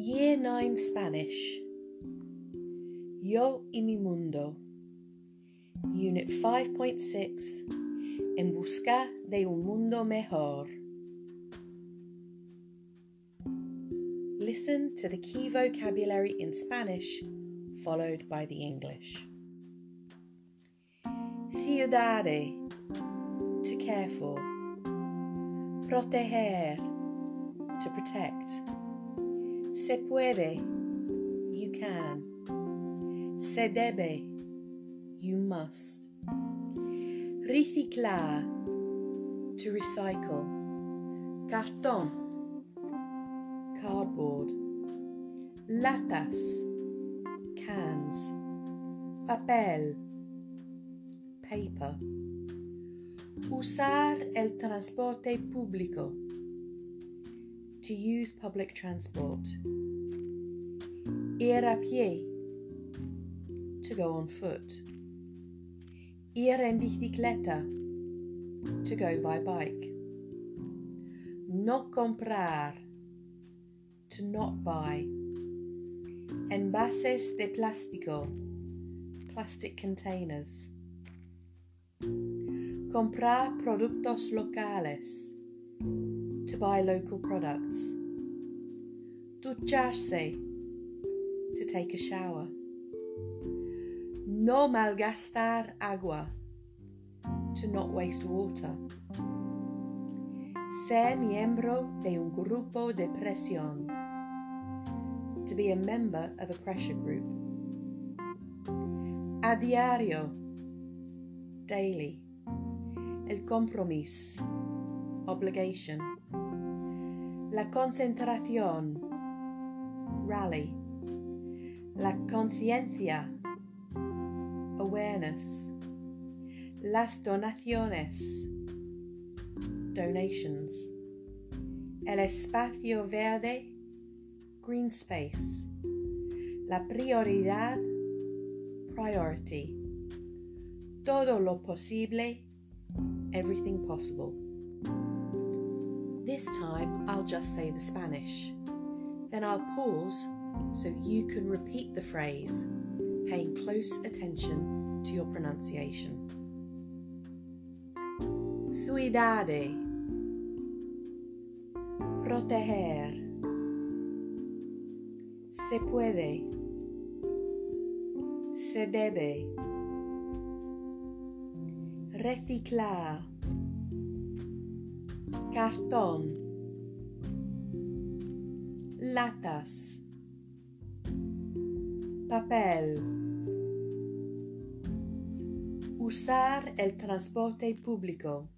Online Spanish. Yo y mi mundo. Unit 5.6. En busca de un mundo mejor. Listen to the key vocabulary in Spanish, followed by the English. Cuidar. To care for. Proteger. To protect. Se puede, you can. Se debe, you must. Reciclar, to recycle. Cartón, cardboard. Latas, cans. Papel, paper. Usar el transporte público to use public transport. Ir a pie, to go on foot. Ir en bicicleta, to go by bike. No comprar, to not buy. Envases de plástico, plastic containers. Comprar productos locales, to buy local products. Ducharse, to take a shower. No malgastar agua, to not waste water. Ser miembro de un grupo de presión, to be a member of a pressure group. A diario, daily. El compromiso, obligation. La concentración, rally. La conciencia, awareness. Las donaciones, donations. El espacio verde, green space. La prioridad, priority. Todo lo posible, everything possible. This time I'll just say the Spanish. Then I'll pause so you can repeat the phrase, paying close attention to your pronunciation. Cuidar. Proteger. Se puede. Se debe. Reciclar. Cartón. Latas. Papel. Usar el transporte público.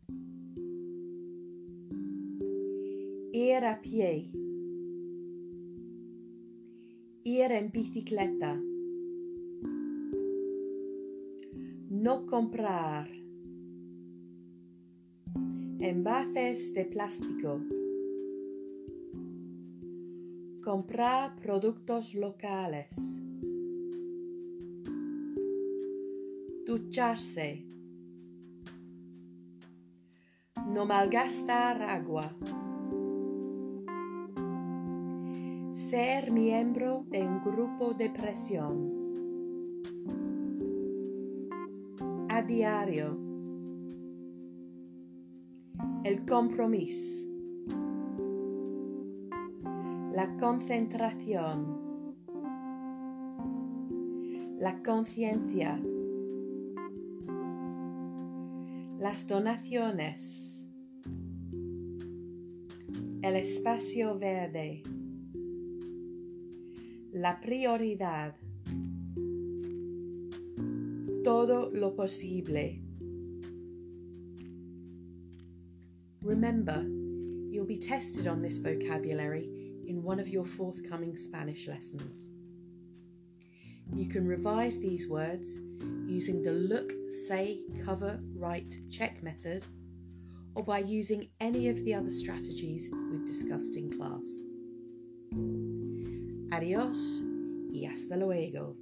Ir a pie. Ir en bicicleta. No comprar. Envases de plástico. Comprar productos locales. Ducharse. No malgastar agua. Ser miembro de un grupo de presión. A diario. El compromiso. La concentración. La conciencia. Las donaciones. El espacio verde. La prioridad. Todo lo posible. Remember, you'll be tested on this vocabulary in one of your forthcoming Spanish lessons. You can revise these words using the look, say, cover, write, check method, or by using any of the other strategies we've discussed in class. Adios y hasta luego.